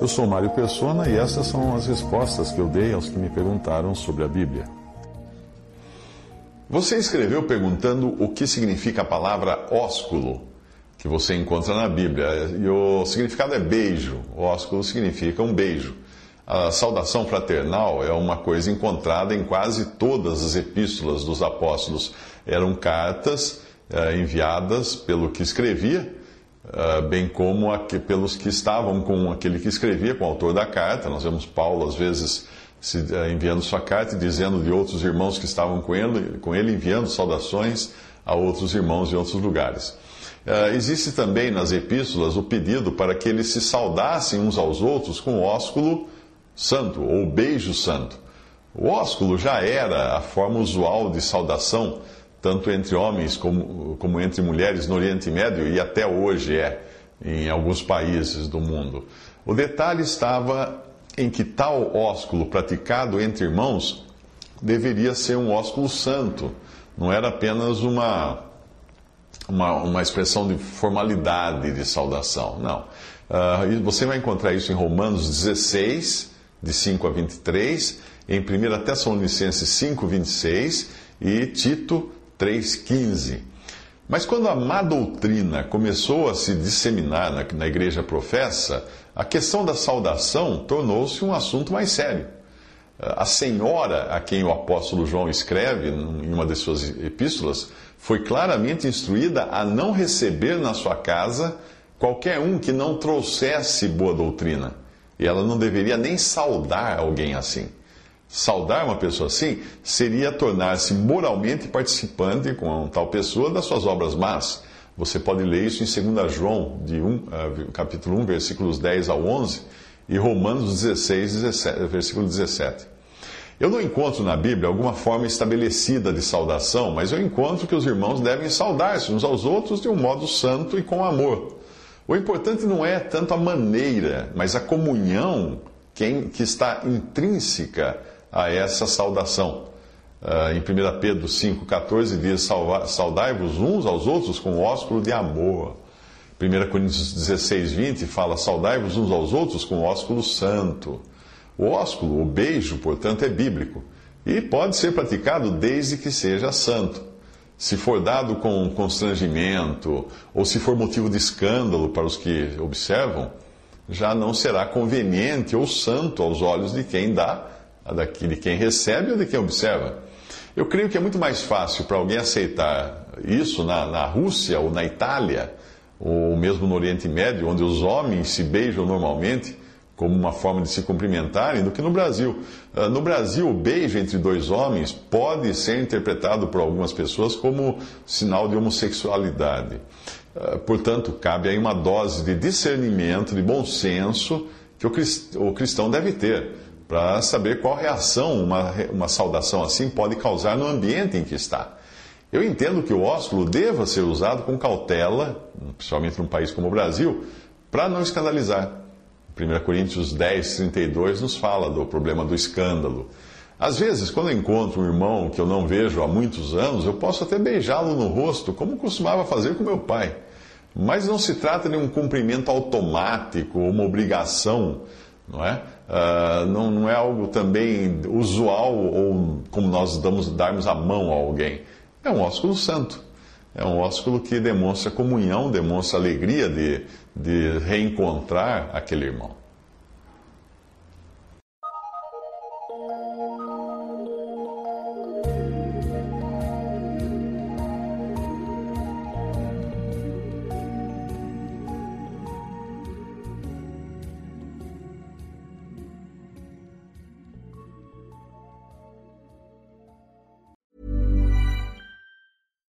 Eu sou Mário Persona e essas são as respostas que eu dei aos que me perguntaram sobre a Bíblia. Você escreveu perguntando o que significa a palavra ósculo. que você encontra na Bíblia. E o significado é beijo. O ósculo significa um beijo. A saudação fraternal é uma coisa encontrada em quase todas as epístolas dos apóstolos. Eram cartas eh, enviadas pelo que escrevia, eh, bem como pelos que estavam com aquele que escrevia, com o autor da carta. Nós vemos Paulo, às vezes, se, eh, enviando sua carta e dizendo de outros irmãos que estavam com ele, com ele enviando saudações a outros irmãos de outros lugares. Uh, existe também nas epístolas o pedido para que eles se saudassem uns aos outros com o ósculo santo, ou beijo santo. O ósculo já era a forma usual de saudação, tanto entre homens como, como entre mulheres no Oriente Médio, e até hoje é em alguns países do mundo. O detalhe estava em que tal ósculo praticado entre irmãos deveria ser um ósculo santo, não era apenas uma uma, uma expressão de formalidade de saudação. Não. Uh, você vai encontrar isso em Romanos 16, de 5 a 23, em 1 Tessalonicenses 5, 26 e Tito 3, 15. Mas quando a má doutrina começou a se disseminar na, na igreja professa, a questão da saudação tornou-se um assunto mais sério. A senhora a quem o apóstolo João escreve em uma de suas epístolas foi claramente instruída a não receber na sua casa qualquer um que não trouxesse boa doutrina. E ela não deveria nem saudar alguém assim. Saudar uma pessoa assim seria tornar-se moralmente participante com tal pessoa das suas obras más. Você pode ler isso em 2 João, de 1, eh, capítulo 1, versículos 10 ao 11, e Romanos 16, 17, versículo 17. Eu não encontro na Bíblia alguma forma estabelecida de saudação, mas eu encontro que os irmãos devem saudar-se uns aos outros de um modo santo e com amor. O importante não é tanto a maneira, mas a comunhão que, está intrínseca a essa saudação. Uh, em 1 Pedro 5,14 diz: Saudai-vos uns aos outros com ósculo de amor. 1 Coríntios 16, 20 fala: Saudai-vos uns aos outros com ósculo santo. O ósculo, o beijo, portanto, é bíblico e pode ser praticado desde que seja santo. Se for dado com constrangimento ou se for motivo de escândalo para os que observam, já não será conveniente ou santo aos olhos de quem dá, de quem recebe ou de quem observa. Eu creio que é muito mais fácil para alguém aceitar isso na, na Rússia ou na Itália, ou mesmo no Oriente Médio, onde os homens se beijam normalmente como uma forma de se cumprimentarem do que no Brasil. Ah, no Brasil, o beijo entre dois homens pode ser interpretado por algumas pessoas como sinal de homossexualidade. Ah, portanto, cabe aí uma dose de discernimento, de bom senso que o cristão deve ter para saber qual reação uma, uma saudação assim pode causar no ambiente em que está. Eu entendo que o ósculo deva ser usado com cautela, principalmente num país como o Brasil, para não escandalizar. 1 Coríntios 10, 32 nos fala do problema do escândalo. Às vezes, quando encontro um irmão que eu não vejo há muitos anos, eu posso até beijá-lo no rosto, como costumava fazer com meu pai. Mas não se trata de um cumprimento automático, uma obrigação, não é? Uh, não, não, é algo também usual ou como nós damos, darmos a mão a alguém. É um ósculo santo. É um ósculo que demonstra comunhão, demonstra alegria de, de reencontrar aquele irmão.